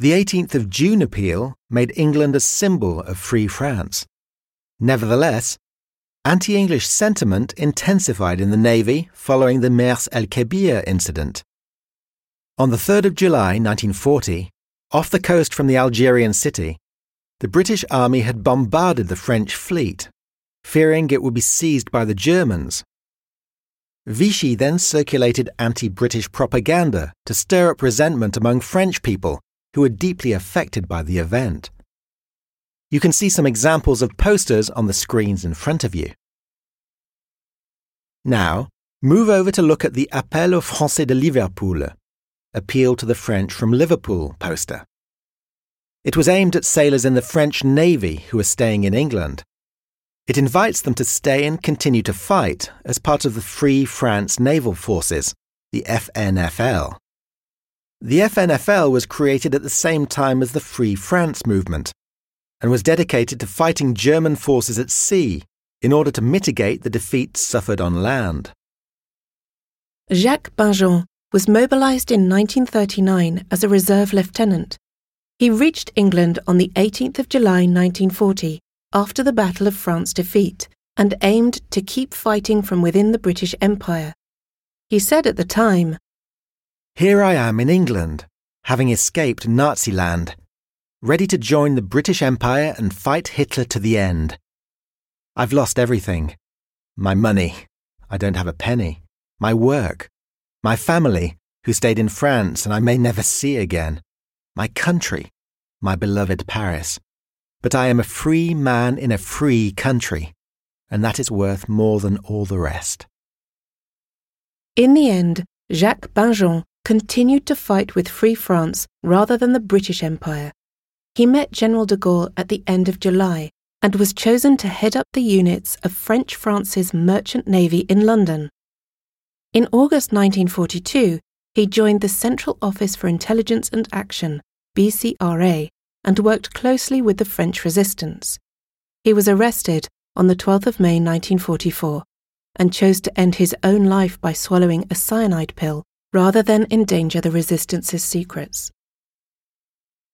The 18th of June appeal made England a symbol of free France. Nevertheless, anti English sentiment intensified in the Navy following the Mers el Kebir incident. On the 3rd of July 1940, off the coast from the Algerian city, the British Army had bombarded the French fleet, fearing it would be seized by the Germans. Vichy then circulated anti British propaganda to stir up resentment among French people who were deeply affected by the event. You can see some examples of posters on the screens in front of you. Now, move over to look at the Appel aux Français de Liverpool, Appeal to the French from Liverpool poster. It was aimed at sailors in the French Navy who were staying in England. It invites them to stay and continue to fight as part of the Free France Naval Forces, the FNFL. The FNFL was created at the same time as the Free France movement and was dedicated to fighting German forces at sea in order to mitigate the defeats suffered on land. Jacques Bingen was mobilized in 1939 as a reserve lieutenant. He reached England on the 18th of July 1940 after the Battle of France defeat and aimed to keep fighting from within the British Empire. He said at the time, Here I am in England, having escaped Nazi land, ready to join the British Empire and fight Hitler to the end. I've lost everything my money, I don't have a penny, my work, my family, who stayed in France and I may never see again, my country, my beloved Paris. But I am a free man in a free country, and that is worth more than all the rest. In the end, Jacques Bingen continued to fight with Free France rather than the British Empire. He met General de Gaulle at the end of July and was chosen to head up the units of French France's merchant navy in London. In August 1942, he joined the Central Office for Intelligence and Action, BCRA, and worked closely with the French resistance. He was arrested on the 12th of May 1944 and chose to end his own life by swallowing a cyanide pill rather than endanger the resistance's secrets.